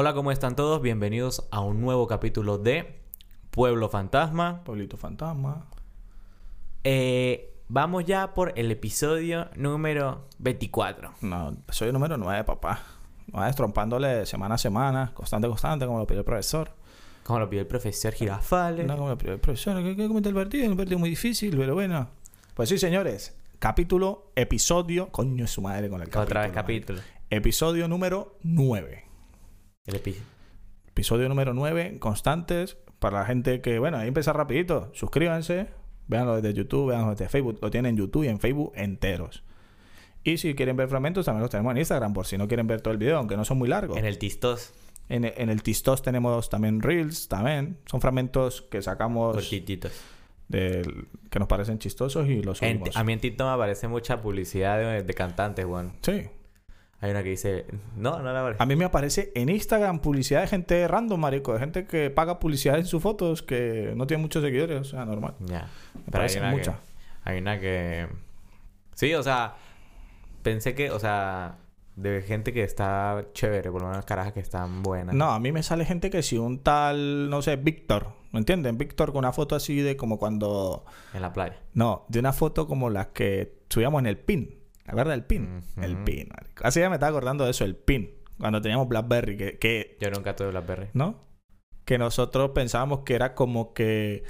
Hola, ¿cómo están todos? Bienvenidos a un nuevo capítulo de Pueblo Fantasma. Pueblito Fantasma. Eh, vamos ya por el episodio número 24. No, soy el número 9, papá. Es trompándole semana a semana, constante, constante, como lo pidió el profesor. Como lo pidió el profesor Girafales. No, como lo pidió el profesor, ¿qué, qué comenta el partido? Es un partido muy difícil, pero bueno. Pues sí, señores. Capítulo, episodio. Coño, es su madre con el capítulo. Otra vez capítulo. Episodio número 9. El epi- Episodio número 9, constantes. Para la gente que, bueno, ahí empieza rapidito. Suscríbanse. Véanlo desde YouTube, véanlo desde Facebook. Lo tienen en YouTube y en Facebook enteros. Y si quieren ver fragmentos, también los tenemos en Instagram, por si no quieren ver todo el video, aunque no son muy largos. En el Tistos. En, en el Tistos tenemos también Reels, también. Son fragmentos que sacamos Cortititos. del- que nos parecen chistosos y los En- subimos. a mí en TikTok me aparece mucha publicidad de, de cantantes, weón. Sí. Hay una que dice... No, no la aparece. A mí me aparece en Instagram publicidad de gente random, marico. De gente que paga publicidad en sus fotos que no tiene muchos seguidores. O sea, normal. Ya. Me Pero hay una, que, muchas. hay una que... Sí, o sea... Pensé que... O sea... De gente que está chévere. Por lo menos carajas que están buenas. No, a mí me sale gente que si un tal, no sé, Víctor. ¿Me entienden? Víctor con una foto así de como cuando... En la playa. No, de una foto como las que subíamos en el pin. ¿La verdad del pin? El pin, marico. Así ya me estaba acordando de eso, el pin. Cuando teníamos BlackBerry, que, que Yo nunca tuve Blackberry. ¿no? Que nosotros pensábamos que era como que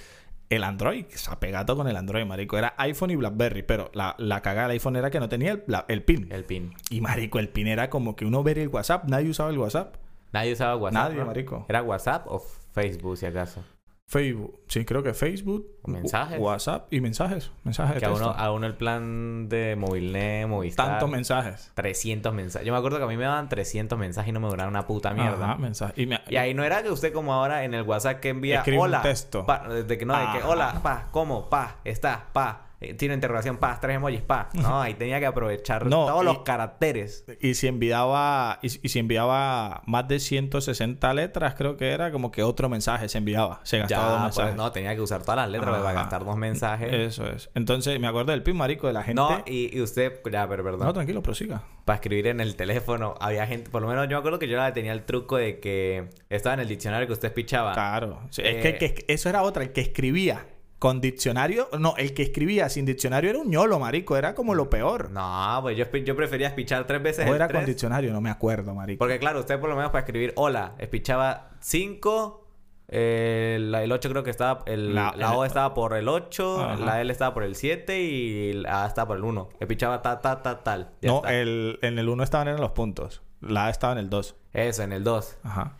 el Android, que se ha pegado con el Android, marico. Era iPhone y BlackBerry, pero la, la cagada del iPhone era que no tenía el, pin. El pin. Y marico, el pin era como que uno ver el WhatsApp, nadie usaba el WhatsApp. Nadie usaba WhatsApp. Nadie, ¿no? marico. ¿Era WhatsApp o Facebook, si acaso? Facebook, sí, creo que Facebook, ¿O mensajes? WhatsApp y mensajes, mensajes de Que a uno, texto. a uno el plan de Movilnet, Movistar... Tantos mensajes. 300 mensajes. Yo me acuerdo que a mí me daban 300 mensajes y no me duraban una puta mierda. Ajá, mensajes. Y, me- Y ahí no era que usted como ahora en el WhatsApp que envía Escribe un hola. texto. Pa, de que no, de que hola, pa, ¿cómo? Pa, está, pa. Eh, Tiene interrogación, pa, tres emojis, pa. No, ahí tenía que aprovechar No, todos y- los caracteres. Y si enviaba, y, y si enviaba más de 160 letras, creo que era como que otro mensaje se enviaba. Se gastaba dos Ya, mensajes. pues no, tenía que usar todas las letras para Ajá. gastar dos mensajes. Eso es. Entonces, me acuerdo del pin marico de la gente. No, y, y usted, ya, pero perdón. No, tranquilo, prosiga. para escribir en el teléfono. Había gente, por lo menos yo me acuerdo que yo tenía el truco de que estaba en el diccionario que usted pichaba. Claro. Sí, Eh, es que, que- eso era otra, el que escribía con diccionario. No, el que escribía sin diccionario era un ñolo, marico. Era como lo peor. No, pues yo, yo prefería pichar tres veces o el era tres. con diccionario, no me acuerdo, marico. Porque claro, usted por lo menos para escribir hola, espichaba 5, el, el 8 creo que estaba, el, La- la, el- O estaba por el 8, Ajá. la L estaba por el 7 y la A estaba por el 1. Espichaba ta, ta, ta, tal. Ya no, está. el, en el 1 estaban en los puntos. La A estaba en el 2. Eso, en el 2. Ajá.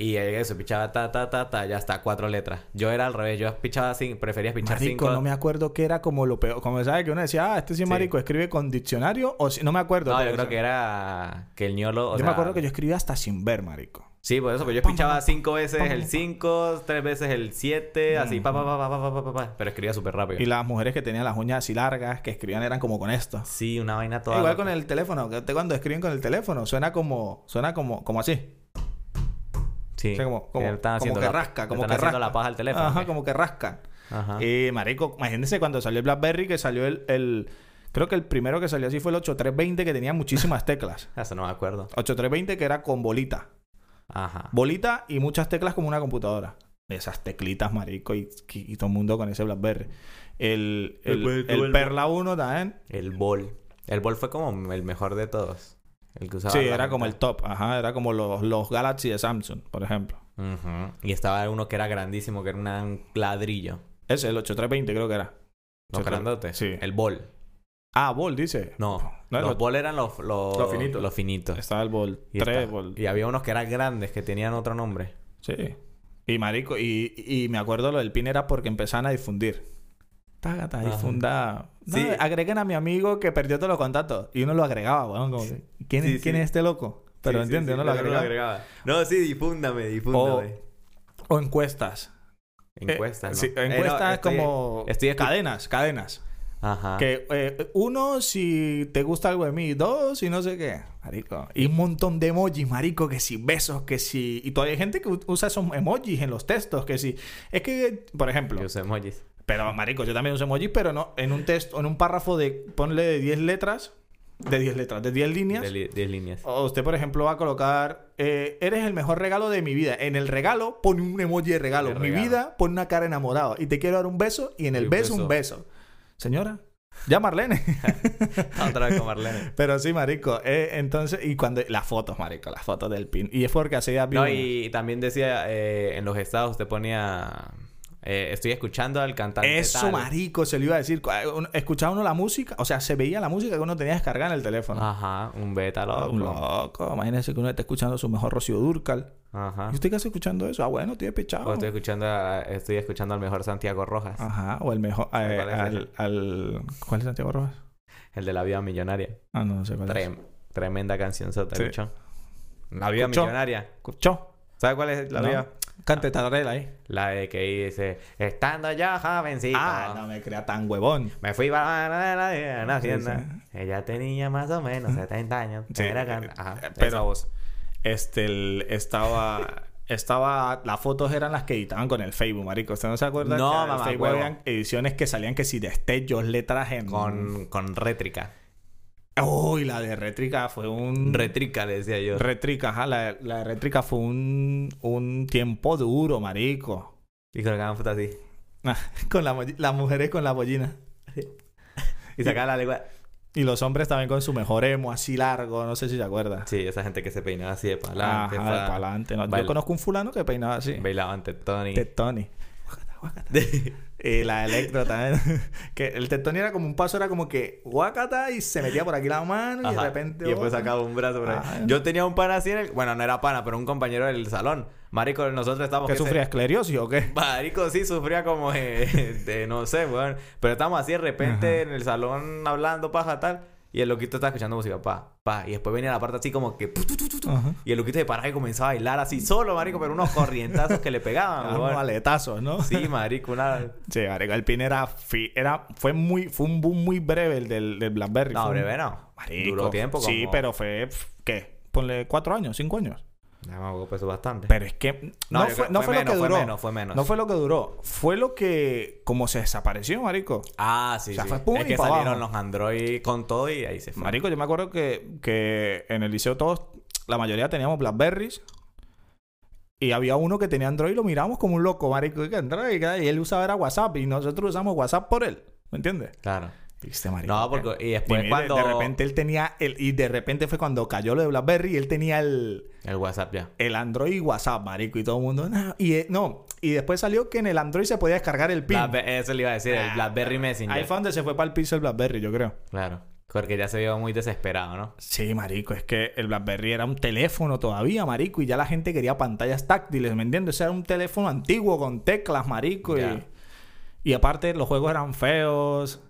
Y eso, pichaba ta, ta, ta, ta, ya está, cuatro letras. Yo era al revés, yo pichaba sin, prefería pichar cinco. no me acuerdo que era como lo peor. Como sabes que uno decía, ah, este sí, marico, escribe con diccionario o si... no me acuerdo. No, yo creo que era que el ñolo. yo me acuerdo que yo escribía hasta sin ver, marico. Sí, por eso, pues yo pichaba cinco veces el cinco tres veces el 7, así, pa, pa, pa, pa, pa, pa, pa, pa pero escribía súper rápido. Y las mujeres que tenían las uñas así largas, que escribían eran como con esto. Sí, una vaina toda. Igual loca. con el teléfono, cuando escriben con el teléfono, suena como, suena como, como así. Sí. O sea, como, como, Le están como haciendo que la- rasca, como están que rasca. la paja al teléfono. Ajá, ¿qué? como que rascan. Ajá. Y marico, imagínense cuando salió el BlackBerry, que salió el, el- creo que el primero que salió así fue el 8320, que tenía muchísimas teclas. Eso no me acuerdo. 8320 que era con bolita. Ajá. Bolita y muchas teclas como una computadora. Esas teclitas, marico, y, y todo el mundo con ese BlackBerry. El el- Perla 1 también. El bol. El bol fue como el mejor de todos. El que usaba. Sí, era como el top. Ajá, era como los, los Galaxy de Samsung, por ejemplo. Y estaba uno que era grandísimo, que era un ladrillo. Ese, el 8320 creo que era. Los 83. grandotes. Sí. El bol. Ah, Ball, dice. No. No, los lo- bol eran los, los, Los finitos. Los finitos. Estaba el Ball. Y, 3 está- Ball. y había unos que eran grandes, que tenían otro nombre. Sí. Y marico, y, y me acuerdo lo del pin era porque empezaban a difundir. Tágata, Ajá. difunda. No, Sí. Agreguen a mi amigo que perdió todos los contactos. Y uno lo agregaba, weón. Como ¿quién, Sí, ¿Quién sí. es este loco? Pero entiende, uno lo pero agregaba. No, sí, difúndame, difúndame. O encuestas. Encuestas, Eh, ¿no? sí, Eh, no, encuestas estoy- como estoy cadenas, cadenas. Ajá. Que eh, uno, si te gusta algo de mí, dos, y no sé qué. Marico. Y un montón de emojis, marico, que si besos, que si. Y todavía hay gente que usa esos emojis en los textos, que si. Es que, por ejemplo. Yo uso emojis. Pero, marico, yo también uso emojis, pero no. En un texto, en un párrafo de. Ponle 10 letras. De 10 letras, de 10 líneas. De li- 10 líneas. O usted, por ejemplo, va a colocar, eh, eres el mejor regalo de mi vida. En el regalo pone un emoji de regalo. De mi regalo. vida pone una cara enamorado. Y te quiero dar un beso y en el Y beso, un beso. Señora, ya Marlene. Otra vez con Marlene. Pero sí, marico. eh, entonces, y cuando... Las fotos, marico. Las fotos del pin. Y es porque vi No, y también decía eh, en los estados usted ponía eh, estoy escuchando al cantante Eso, tal. marico, se lo iba a decir. Uno- Escuchaba uno la música, o sea, se veía la música que uno tenía descargada en el teléfono. Ajá, un beta loco. Ah, un loco. Imagínese que uno está escuchando su mejor Rocío Durcal. Ajá. ¿Y usted qué hace escuchando eso? Ah, bueno, estoy despechado. O estoy escuchando a- estoy escuchando al mejor Santiago Rojas, Ajá, o el mejor. eh, ¿Cuál es al, ese? al- ¿Cuál es Santiago Rojas? el de la vida millonaria. Ah, no, no sé cuál es. Trem- tremenda canción sota, Sí. La vida millonaria. ¿Escuchó? ¿Sabe cuál es la No. vida? Cante tararela ahí. La de que dice, estando ya jovencito. Ah, no me crea tan huevón. Me fui para la, la, hacienda. Ella tenía más o menos 70 años. Sí, Era eh, can- Ajá, eh, pero voz. este el- estaba estaba las fotos eran las que editaban con el Facebook, marico. ¿Usted no se acuerda? No, que el mamá, Facebook huevo. habían ediciones que salían que si destellos, letras en Con, con rétrica. Uy, la de rétrica fue un Rétrica, le decía yo. rétrica, ajá, la, la de rétrica fue un un tiempo duro, marico. y colocaban fotos así. con la, molli- las mujeres con la bollina. Y sacaban la lengua. Y los hombres también con su mejor emo así largo, no sé si se acuerda. Sí, esa gente que se peinaba así de para adelante. Ajá, de para adelante. No, Yo conozco un fulano que peinaba así. Bailaba ante Tony. Y la electro también. que el tetoni era como un paso, era como que guacata y se metía por aquí la mano y de repente. Y después otra. sacaba un brazo por ahí. Ah. Yo tenía un pana así en el... Bueno, no era pana, pero un compañero del salón. Marico, nosotros estábamos... ¿Que que se- sufría esclerosis o qué? Marico sí sufría como de no sé, weón. Pero estábamos así de repente en el salón hablando paja tal. Y el loquito estaba escuchando música, pa, pa. Y después venía la parte así como que... Ajá. Y el loquito se paraba y comenzaba a bailar así solo, marico. Pero unos corrientazos que le pegaban, unos aletazos, ¿no? Sí, marico, una... Sí, marico, el pin era, fi- era fue muy fue un boom muy breve el del, del BlackBerry. No, un- breve no. Marico, Duró tiempo como... Sí, pero fue ¿qué? Ponle cuatro años, cinco años. Ya me hago peso bastante. Pero es que no, No, fue, no fue fue, menos, lo que fue duró. menos, fue menos. No fue lo que duró. Fue lo que como se desapareció, marico. Ah, sí, O sea, sí. fue pum es y que pa' salieron abajo. los Android con todo y ahí se fue. Marico, yo me acuerdo que, que en el liceo todos, la mayoría teníamos Blackberries. Y había uno que tenía Android y lo miramos como un loco, marico. ¿Y qué Android? Y él usaba era WhatsApp y nosotros usamos WhatsApp por él. ¿Me entiendes? Claro. Viste, marico. No, porque... Y después cuando... de repente él tenía el y de repente fue cuando cayó lo de BlackBerry y él tenía el, El WhatsApp ya. el Android y WhatsApp, marico, y todo el mundo, "No". y eh, no, y después salió que en el Android se podía descargar el pin. Eso le iba a decir, el Ah, BlackBerry Messenger. Ahí fue donde se fue para el piso el BlackBerry, yo creo. Claro. Porque ya se vio muy desesperado, ¿no? Sí, marico, es que el BlackBerry era un teléfono todavía, marico, y ya la gente quería pantallas táctiles, ¿me entiendes? Ese era un teléfono antiguo con teclas, marico, y, y aparte los juegos eran feos,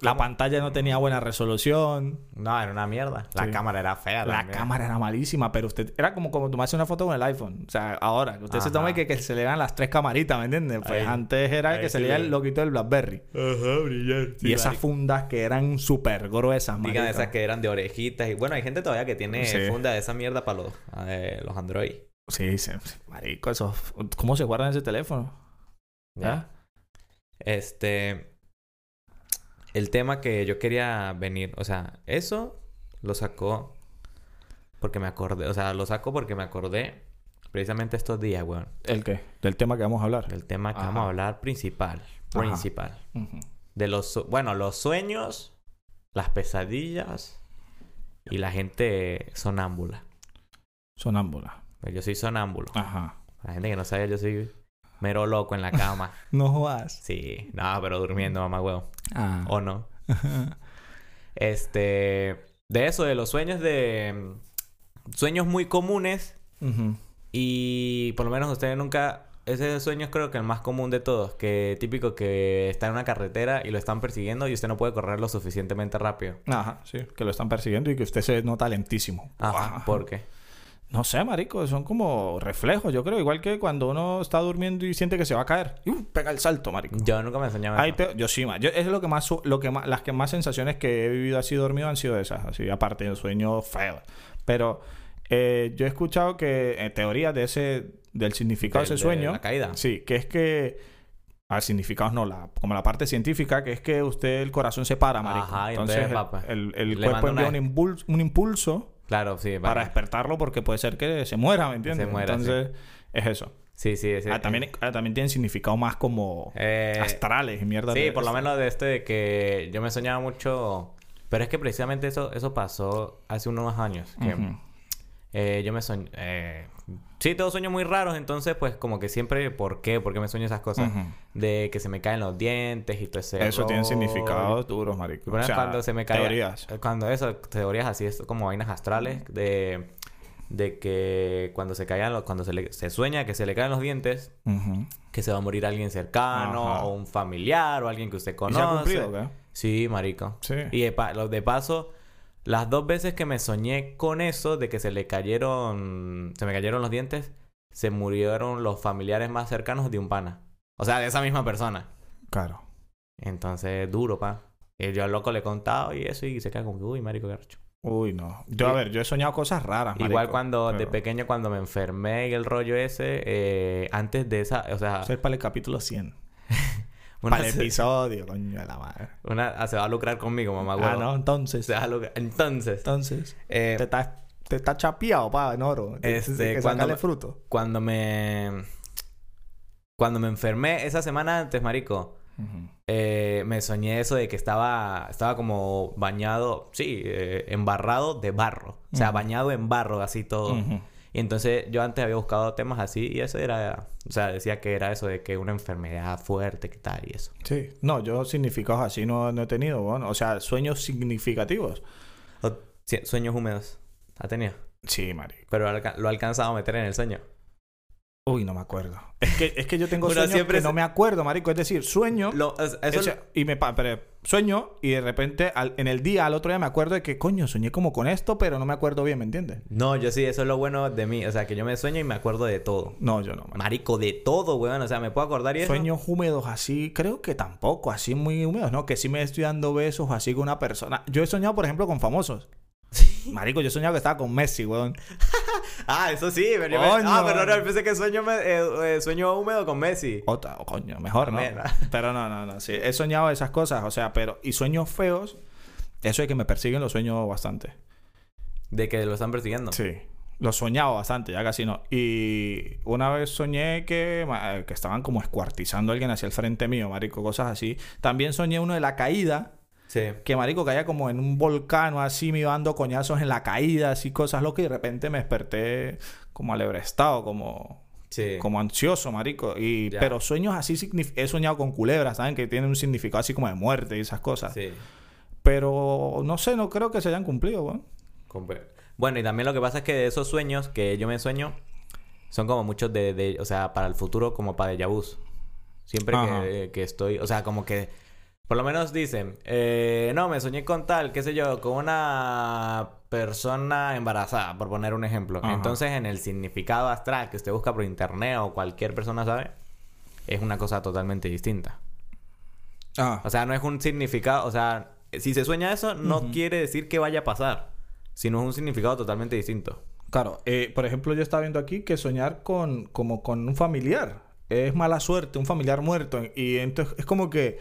la pantalla no tenía buena resolución, No, era una mierda. La Sí. cámara era fea la también. cámara era malísima, pero usted era como, como tomarse una foto con el iPhone. O sea, ahora, usted se tome que, que se le vean las tres camaritas, ¿me entiendes? Pues Ahí. antes era Ahí que se le el loquito del BlackBerry. Ajá, brillar. y esas fundas que eran súper gruesas, Digan esas que eran de orejitas. Y bueno, hay gente todavía que tiene Sí. funda de esa mierda para los, eh, los Android. Sí, sí, marico, eso... ¿Cómo se guardan ese teléfono? Ya. Este. El tema que yo quería venir, o sea, eso lo sacó porque me acordé, o sea, lo saco porque me acordé precisamente estos días, weón, ¿El qué? Del tema que vamos a hablar. del tema que Ajá. vamos a hablar principal, principal. De los, bueno, los sueños, las pesadillas y la gente sonámbula. Sonámbula. Pues Yo soy sonámbulo. Ajá. La gente que no sabe, yo soy mero loco en la cama. No jodas. Sí, no, pero durmiendo, mamá huevo. Ah. ¿O no? Este. De eso, de los sueños de. Sueños muy comunes. Y por lo menos ustedes nunca. Ese sueño es creo que el más común de todos. Que típico que está en una carretera y lo están persiguiendo y usted no puede correr lo suficientemente rápido. Ajá, sí. Que lo están persiguiendo y que usted se nota lentísimo. Ajá. Ajá. ¿Por qué? No sé, marico, son como reflejos, yo creo. Igual que cuando uno está durmiendo y siente que se va a caer. Y ¡uh! pega el salto, marico. Yo nunca me enseñaba Ahí te- yo sí. Yo, es lo que más, lo que más, las que más sensaciones que he vivido así dormido han sido esas, así, aparte de sueños feos. Pero eh, yo he escuchado que en teorías de ese, del significado de ese de sueño, la caída. sí, que es que A significados no, la, como la parte científica, que es que usted el corazón se para, marico. Ajá, entonces, entonces, el- papá, el, cuerpo envía una- un, impulso, un impulso Claro, sí. para para- despertarlo porque puede ser que se muera, ¿me entiendes? Se muera, entonces, es eso. Sí, sí. ese- Ah, también, ah, también tienen significado más como Eh, astrales y mierda. Sí, de por lo menos de este de que yo me soñaba mucho. Pero es que precisamente eso, eso pasó hace unos años. Que eh, yo me soñé. Eh, sí, tengo sueños muy raros, entonces, pues, como que siempre, ¿por qué? ¿Por qué me sueño esas cosas? De que se me caen los dientes y todo ese. Eso tiene significados duros, marico. Ejemplo, cuando se me cae. Teorías. Cuando eso, teorías así, es como vainas astrales de. De que cuando se caigan los, cuando se, le- se sueña que se le caen los dientes, que se va a morir alguien cercano, Ajá. o un familiar, o alguien que usted ¿Y conoce. se ha cumplido qué? Sí, marico. Sí. Y de, pa- de paso, las dos veces que me soñé con eso, de que se le cayeron, se me cayeron los dientes, se murieron los familiares más cercanos de un pana. O sea, de esa misma persona. Claro. Entonces, duro, pa. Y yo al loco le he contado y eso, y se queda como que, uy, marico, qué arrecho. Uy, no. Yo, a ver, yo he soñado cosas raras, Igual cuando, de pequeño, cuando me enfermé y el rollo ese, eh, antes de esa, o sea, Eso es para el capítulo 100. Una, para el se, episodio, coño de la madre. una- ah, se va a lucrar conmigo, mamá, Ah, no, entonces. Se va a lucrar. Entonces, Entonces. eh, Te está, te está chapeado, pa, en oro. Este, que cuando fruto. cuando me cuando me enfermé esa semana antes, marico, eh, me soñé eso de que estaba estaba como bañado, sí, eh, embarrado de barro, o sea, bañado en barro así todo. Ujú. Y entonces yo antes había buscado temas así y eso era, o sea, decía que era eso de que una enfermedad fuerte, que tal y eso. Sí. No, yo significados así no, no he tenido. Bueno, o sea, sueños significativos. O- sí, sueños húmedos. Ha tenido. Sí, marico. Pero lo ha alcanzado a meter en el sueño. Uy, no me acuerdo. Es que, es que yo tengo sueños siempre que no me acuerdo, marico. Es decir, sueño... Lo- y me pero sueño y de repente al- en el día, al otro día me acuerdo de que coño, soñé como con esto, pero no me acuerdo bien, ¿me entiendes? No, yo sí, eso es lo bueno de mí. O sea, que yo me sueño y me acuerdo de todo. No, yo no. man. Marico, de todo, weón. O sea, me puedo acordar y eso. Sueños húmedos así, creo que tampoco, así muy húmedos, ¿no? Que sí me estoy dando besos así con una persona. Yo he soñado, por ejemplo, con famosos. Marico, yo he soñado que estaba con Messi, weón. Ah, eso sí, pero yo me-. Ah, pero no, pensé que sueño, me- eh, eh, sueño húmedo con Messi. Otra, oh, coño, mejor, ¿no? Pero no, no, no. Sí, he soñado esas cosas, o sea, pero. Y sueños feos, eso de que me persiguen, lo sueño bastante. De que lo están persiguiendo. Sí. Lo soñaba bastante, ya casi no. Y una vez soñé que, que estaban como escuartizando a alguien hacia el frente mío, marico, cosas así. También soñé uno de la caída, Sí. que marico caía como en un volcán o así, me iba dando coñazos en la caída, así cosas locas, y de repente me desperté como alebrestado, como, Sí. como ansioso, marico. Y, Ya. pero sueños así, he soñado con culebras, ¿saben? Que tienen un significado así como de muerte y esas cosas. Sí. Pero no sé, no creo que se hayan cumplido, weón. Compe- Bueno, y también lo que pasa es que de esos sueños que yo me sueño son como muchos de, de- o sea, para el futuro como para déjà vus. Siempre que estoy, o sea, como que por lo menos dicen, eh, no, me soñé con tal, qué sé yo, con una persona embarazada, por poner un ejemplo. Ajá. Entonces, en el significado astral que usted busca por internet o cualquier persona sabe, es una cosa totalmente distinta. Ah, O sea, no es un significado, o sea, si se sueña eso, no quiere decir que vaya a pasar, sino es un significado totalmente distinto. Claro, eh, por ejemplo, yo estaba viendo aquí que soñar con como con un familiar es mala suerte, un familiar muerto. Y entonces es como que,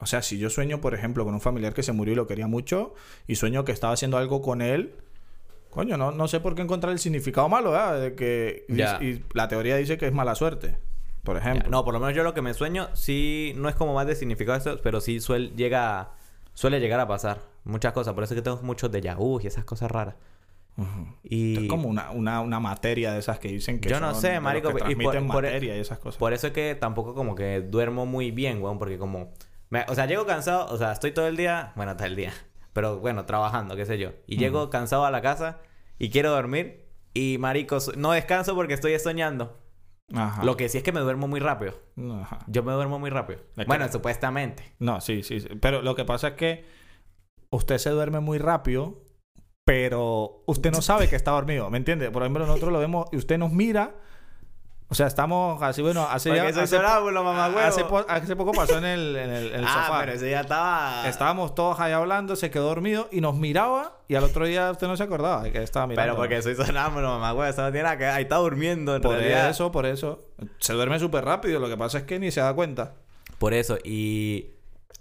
o sea, si yo sueño, por ejemplo, con un familiar que se murió y lo quería mucho, y sueño que estaba haciendo algo con él, coño, no, no sé por qué encontrar el significado malo, ¿verdad? De que, y- la teoría dice que es mala suerte, por ejemplo. No, por lo menos yo lo que me sueño, sí, no es como más de significado eso, pero sí suele, llega, suele llegar a pasar muchas cosas. Por eso es que tengo muchos de Yahoo y esas cosas raras. Y Es como una, una, una materia de esas que dicen que Yo no son sé, marico, que y por- transmiten por- materia y esas cosas. por eso es que tampoco como que duermo muy bien, weón, porque como... me- o sea, llego cansado, o sea, estoy todo el día, bueno, todo el día, pero bueno, trabajando, qué sé yo. Y llego cansado a la casa y quiero dormir y, marico, no descanso porque estoy soñando. Ajá. Lo que sí es que me duermo muy rápido. Ajá. Yo me duermo muy rápido. Es que- Bueno, supuestamente. No, sí, sí, sí. Pero lo que pasa es que usted se duerme muy rápido, pero usted no sabe que está dormido, ¿me entiende? Por ejemplo, nosotros lo vemos y usted nos mira O sea, estamos así, bueno, hace ya... hace, mamá huevo. hace, po- hace poco pasó en el, en el, en el ah, sofá. pero ese ya estaba... Estábamos todos ahí hablando, se quedó dormido y nos miraba y al otro día usted no se acordaba de que estaba mirando. Pero porque soy sonámbulo, mamá huevo. Eso no tiene nada que. Ahí está durmiendo, en Por realidad. eso, por eso. Se duerme súper rápido, lo que pasa es que ni se da cuenta. Por eso. Y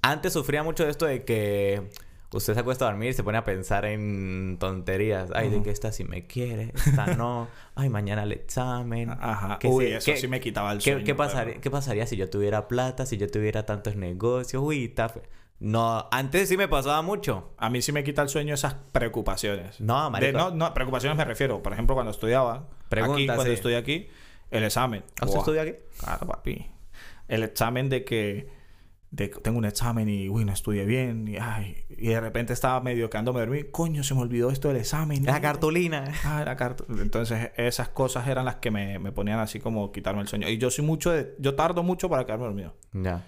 antes sufría mucho de esto de que usted se acuesta a dormir y se pone a pensar en tonterías. Ay, de que esta sí me quiere, esta no. Ay, mañana el examen. Ajá. Que Uy, eso sí me quitaba el ¿Qué, sueño. qué pasaría. ¿Qué pasaría si yo tuviera plata, si yo tuviera tantos negocios? Uy, está No, antes sí me pasaba mucho. A mí sí me quita el sueño esas preocupaciones. No, De- marico. no, no, preocupaciones me refiero. Por ejemplo, cuando estudiaba. Pregunta, aquí, cuando estoy aquí, el examen. ¿Ah, ¿Usted estudia aquí? Claro, papi. El examen de que, de tengo un examen y, uy, no estudié bien. Y, ay, y de repente estaba medio quedándome dormido. Coño, se me olvidó esto del examen. La cartulina. Ah, la. Entonces, esas cosas eran las que me, me ponían así como quitarme el sueño. Y yo soy mucho de... Yo tardo mucho para quedarme dormido. Ya.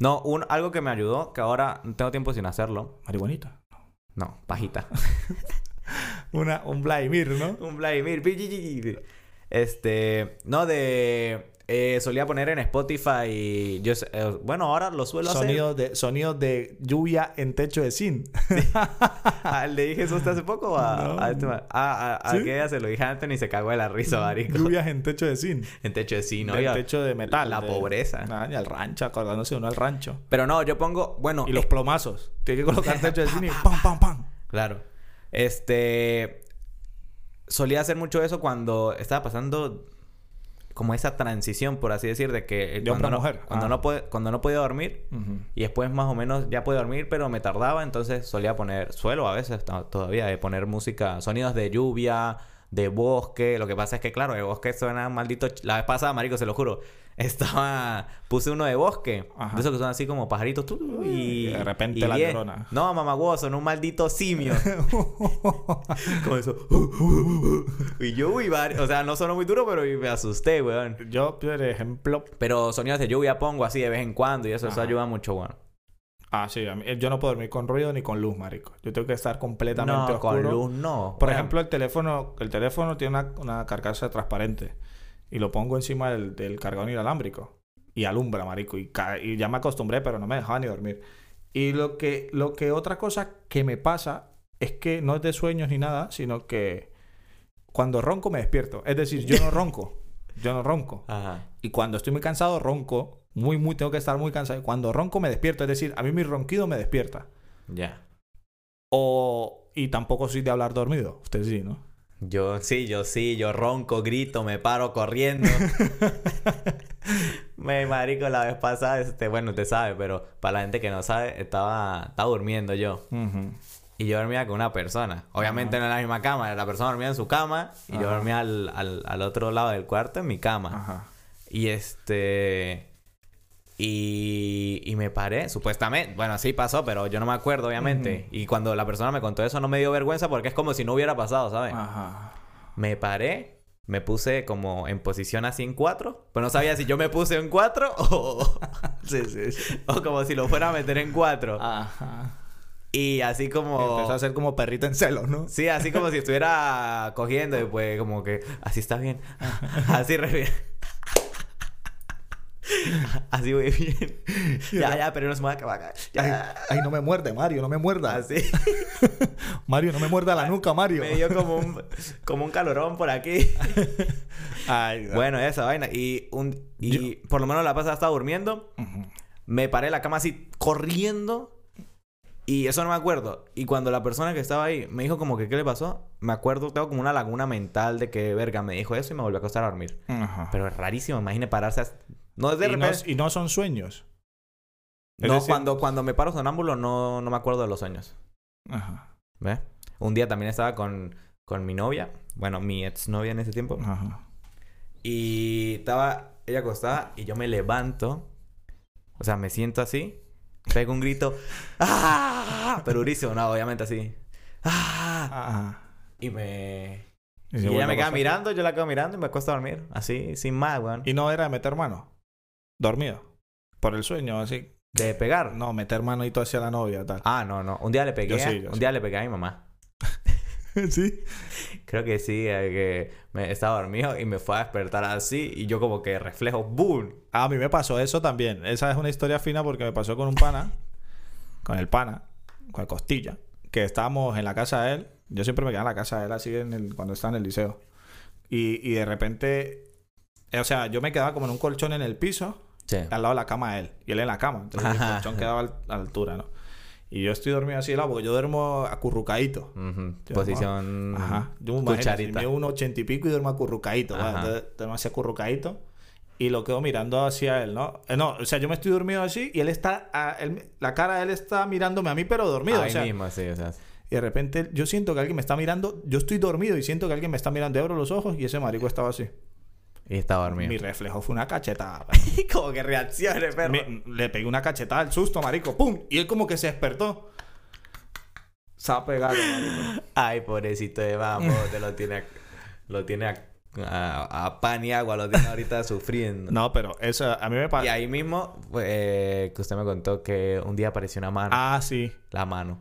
No, un, algo que me ayudó, que ahora tengo tiempo sin hacerlo. Marihuanita. No, pajita. Una, un Vladimir, ¿no? Un Vladimir. Este. No, de. Eh, solía poner en Spotify. Yo, eh, bueno, ahora lo suelo hacer. De, sonidos de lluvia en techo de zinc. Ah, ¿Le dije eso usted hace poco? A, No. a este ma- Ah, a, a se lo dije antes y se cagó de la risa, marico. Lluvias en techo de zinc. En techo de sí, ¿no? Oiga, techo de metal. La de- pobreza. Ah, y al rancho, acordándose uno al rancho. Pero no, yo pongo. Bueno. Y los eh, plomazos. Tiene que colocar techo de zinc y pam, pam, pam. Claro. Este. Solía hacer mucho eso cuando estaba pasando como esa transición, por así decir, de que eh, De cuando, no, mujer. cuando, Ah. no puede- cuando no podía dormir y después más o menos ya podía dormir, pero me tardaba, entonces solía poner, suelo a veces to- todavía de poner música, sonidos de lluvia, de bosque. Lo que pasa es que, claro, de bosque suena maldito. La vez pasada, marico, se lo juro. Estaba. Puse uno de bosque. Ajá. De esos que son así como pajaritos. y, de repente y la bien. llorona. No, mamá, son un maldito simio. como eso. y yo, uy, o sea, no sonó muy duro, pero me asusté, weón. Yo, por ejemplo... Pero sonidos de lluvia pongo así de vez en cuando y eso, eso ayuda mucho, weón. Ah, sí. mí- yo no puedo dormir con ruido ni con luz, marico. Yo tengo que estar completamente No, con oscuro. luz no. Por ejemplo, el teléfono, el teléfono tiene una, una carcasa transparente y lo pongo encima del, del cargador inalámbrico y alumbra, marico, y ya me acostumbré, pero no me dejaba ni dormir. Y lo que, lo que otra cosa que me pasa es que no es de sueños ni nada, sino que cuando ronco me despierto. Es decir, yo no ronco, yo no ronco. Ajá. Y cuando estoy muy cansado, ronco. Muy, muy, tengo que estar muy cansado. Cuando ronco me despierto, es decir, a mí mi ronquido me despierta. Ya. O... Y tampoco soy de hablar dormido. Usted sí, ¿no? Yo sí, yo sí, yo ronco, grito, me paro corriendo. me marico la vez pasada, este, bueno, usted sabe, pero para la gente que no sabe, estaba, estaba durmiendo yo. Ujú. Y yo dormía con una persona. Obviamente no en la misma cama, la persona dormía en su cama y yo dormía al, al, al otro lado del cuarto en mi cama. Ajá. Y este. Y, y me paré, supuestamente. Bueno, sí pasó, pero yo no me acuerdo, obviamente. Y cuando la persona me contó eso, no me dio vergüenza porque es como si no hubiera pasado, ¿sabes? Ajá. Me paré, me puse como en posición así en cuatro. Pero no sabía si yo me puse en cuatro o, Sí, sí, sí. o como si lo fuera a meter en cuatro. Ajá. Y así como. Empezó a ser como perrito en celos, ¿no? Sí, así como si estuviera cogiendo y pues como que así está bien. Así re bien. Así voy bien. Ya, ya, pero no se me va a acabar. Ay, Ya. ay, no me muerde, Mario, no me muerda. Así. Mario, no me muerda la nuca, Mario. Me dio como un, como un calorón por aquí. Ay, Bueno, esa vaina. Y, un, y por lo menos la pasada estaba durmiendo. Me paré de la cama así corriendo. Y eso no me acuerdo. Y cuando la persona que estaba ahí me dijo como que qué le pasó, me acuerdo, tengo como una laguna mental de que verga me dijo eso y me volvió a acostar a dormir. Ajá. Pero es rarísimo, imagine pararse. as- No es de y, no, repente. y no son sueños. Es No, decir- cuando, cuando me paro sonámbulo no, no me acuerdo de los sueños. Ajá. ¿Ves? Un día también estaba con, con mi novia. Bueno, mi exnovia en ese tiempo. Ajá. Y estaba ella acostada y yo me levanto. O sea, me siento así. Pego un grito. ¡Ah! Pero durísimo, no, obviamente así. ¡Ah! Ajá. Y me... Y, ella me queda mirando, yo la quedo mirando y me acuesto a dormir. Así, sin más, weón. Y no era de meter mano. Dormido. Por el sueño, así. De pegar. No, meter mano y todo hacia la novia, tal. Ah, no, no. Un día le pegué. Yo sí, a- yo un sí. día le pegué a mi mamá. sí. Creo que sí, eh, que me estaba dormido y me fue a despertar así y yo como que reflejo, ¡boom! A mí me pasó eso también. Esa es una historia fina porque me pasó con un pana, con el pana, con el costilla, que estábamos en la casa de él. Yo siempre me quedaba en la casa de él así en el, cuando estaba en el liceo. Y, y de repente, o sea, yo me quedaba como en un colchón en el piso, Sí. al lado de la cama de él, y él en la cama. Entonces el colchón quedaba a la altura, ¿no? Y yo estoy dormido así de lado porque yo duermo acurrucadito. Ujú. Yo, Posición Ajá. Yo imagínate, cucharita. me un ochenta y pico y duermo acurrucadito. ¿vale? Duermo así acurrucadito y lo quedo mirando hacia él, ¿no? Eh, no, o sea, yo me estoy dormido así y él está... a- él- la cara de él está mirándome a mí, pero dormido. Ahí o sea, mismo, sí, o sea. y de repente yo siento que alguien me está mirando. Yo estoy dormido y siento que alguien me está mirando. Y abro los ojos y ese marico estaba así. Y estaba dormido. Mi reflejo fue una cachetada. como que reaccione, perro. Me- le pegué una cachetada al susto, marico. ¡Pum! Y él como que se despertó. Se ha pegado, marico. Ay, pobrecito de vamos, te lo tiene a, lo tiene a, a- a pan y agua, lo tiene ahorita sufriendo. No, pero eso a mí me Y pasa. ahí mismo, eh, que usted me contó que un día apareció una mano. Ah, sí. La mano.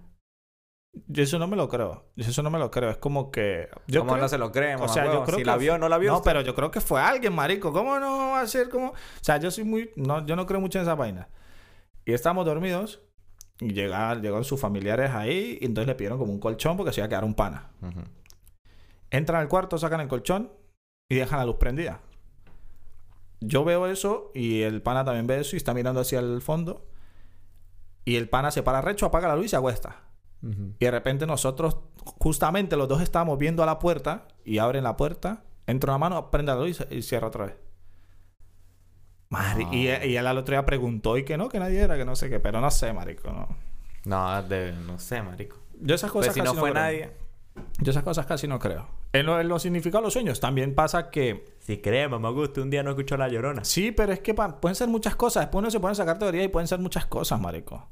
Yo eso no me lo creo. Yo eso no me lo creo. Es como que. Yo ¿Cómo creo- no se lo cree, O sea, yo creo si que la vio, no la vio. No, usted? pero yo creo que fue alguien, marico. ¿Cómo no va a ser como.? O sea, yo soy muy. No, yo no creo mucho en esa vaina. Y estábamos dormidos. Y llegaron, llegaron sus familiares ahí. Y entonces le pidieron como un colchón porque se iba a quedar un pana. Ujú. Entran al cuarto, sacan el colchón y dejan la luz prendida. Yo veo eso y el pana también ve eso y está mirando hacia el fondo. Y el pana se para recho, apaga la luz y se acuesta. Y de repente nosotros, justamente los dos estábamos viendo a la puerta y abren la puerta, entra una mano, prende la luz y, cierra otra vez. Mari- y, Ah. y él al otro día preguntó y que no, que nadie era, que no sé qué, pero no sé, marico, no. No, de- no sé, marico. Yo esas Pues cosas si no casi fue creo. nadie. Yo esas cosas casi no creo. En lo, en lo significado de los sueños también pasa que Si creemos, me gusta, un día no escuchó la llorona. Sí, pero es que pueden ser muchas cosas. Después uno se puede sacar teoría y pueden ser muchas cosas, marico.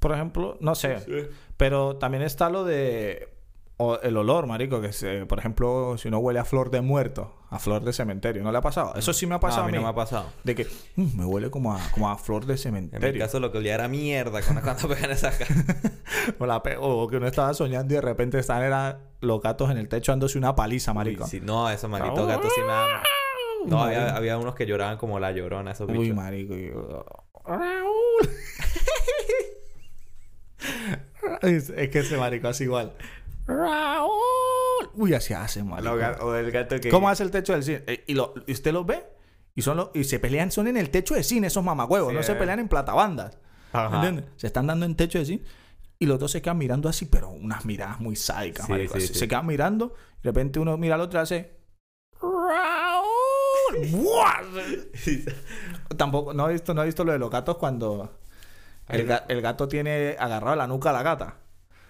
Por ejemplo, no sé. Pero también está lo de... o el olor, marico. Que se, por ejemplo, si uno huele a flor de muerto, a flor de cementerio. ¿No le ha pasado? Eso sí me ha No, pasado a mí a mí. no me ha pasado. De que "Mm, me huele como a, como a flor de En cementerio. mi caso lo que olía era mierda cuando, cuando pegan esa cara. o, la pe- o que uno estaba soñando y de repente están era, los gatos en el techo dándose una paliza, marico. Sí, no, esos malditos gatos sí me dan... No, había, había unos que lloraban como la llorona, esos Uy, bichos. marico. y yo. es, es que ese marico hace igual. Raúl. Uy, así hace, marico. O el gato que... ¿Cómo hace el techo del cine? Eh, y, lo, y usted los ve y son los, y se pelean son en el techo de cine esos mamahuevos, Sí, no se eh. pelean en platabandas. Ajá. ¿Entiendes? Se están dando en techo de cine y los dos se quedan mirando así, pero unas miradas muy sádicas, Sí, marico. sí. Se quedan mirando y de repente uno mira al otro y hace Raúl. Tampoco, no he visto, no he visto lo de los gatos cuando el, ga- el gato tiene agarrado la nuca a la gata.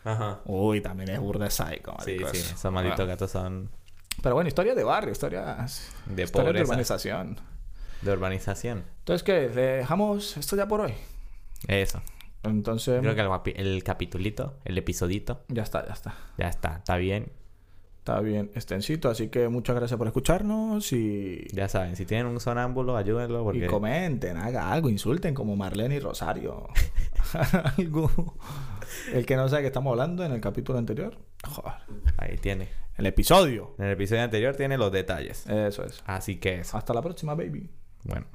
Ajá. Uy, también es burda de psycho, Sí, sí, eso. esos malditos gatos son Pero bueno, historias de barrio, historias de historias de pobreza, urbanización. de urbanización. Entonces, ¿qué? ¿Le dejamos esto ya por hoy? Eso. Entonces, Creo que el, el capitulito, el episodito, ya está, ya está. ya está, está bien. Está bien extensito, así que muchas gracias por escucharnos y, Ya saben, si tienen un sonámbulo, ayúdenlo porque... y comenten, haga algo, insulten como Marlene y Rosario. algo. El que no sabe que estamos hablando en el capítulo anterior. Joder. Ahí tiene. El episodio. En el episodio anterior tiene los detalles. Eso es. Así que eso. Hasta la próxima, baby. Bueno.